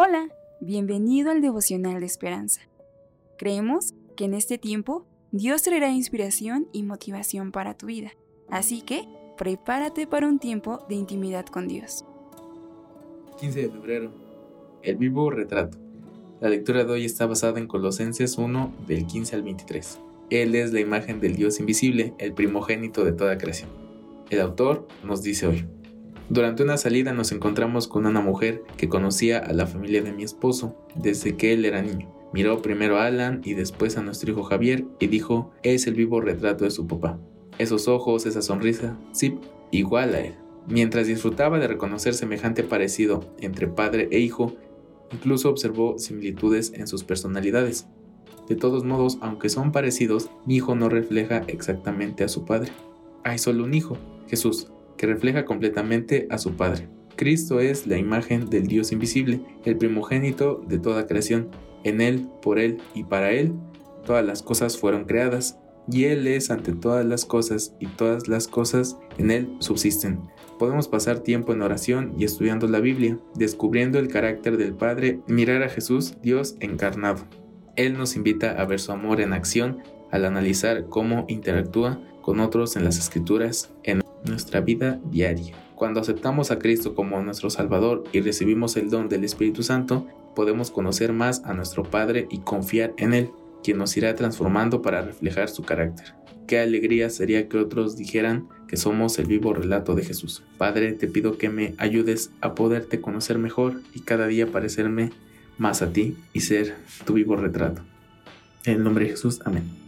Hola, bienvenido al devocional de esperanza. Creemos que en este tiempo Dios traerá inspiración y motivación para tu vida, así que prepárate para un tiempo de intimidad con Dios. 15 de febrero. El vivo retrato. La lectura de hoy está basada en Colosenses 1 del 15 al 23. Él es la imagen del Dios invisible, el primogénito de toda creación. El autor nos dice hoy. Durante una salida nos encontramos con una mujer que conocía a la familia de mi esposo desde que él era niño. Miró primero a Alan y después a nuestro hijo Javier y dijo, es el vivo retrato de su papá. Esos ojos, esa sonrisa, sí, igual a él. Mientras disfrutaba de reconocer semejante parecido entre padre e hijo, incluso observó similitudes en sus personalidades. De todos modos, aunque son parecidos, mi hijo no refleja exactamente a su padre. Hay solo un hijo, Jesús, que refleja completamente a su Padre. Cristo es la imagen del Dios invisible, el primogénito de toda creación. En Él, por Él y para Él, todas las cosas fueron creadas, y Él es ante todas las cosas, y todas las cosas en Él subsisten. Podemos pasar tiempo en oración y estudiando la Biblia, descubriendo el carácter del Padre, mirar a Jesús, Dios encarnado. Él nos invita a ver su amor en acción al analizar cómo interactúa con otros en las escrituras, en nuestra vida diaria. Cuando aceptamos a Cristo como nuestro Salvador y recibimos el don del Espíritu Santo, podemos conocer más a nuestro Padre y confiar en Él, quien nos irá transformando para reflejar su carácter. Qué alegría sería que otros dijeran que somos el vivo relato de Jesús. Padre, te pido que me ayudes a poderte conocer mejor y cada día parecerme más a ti y ser tu vivo retrato. En el nombre de Jesús, amén.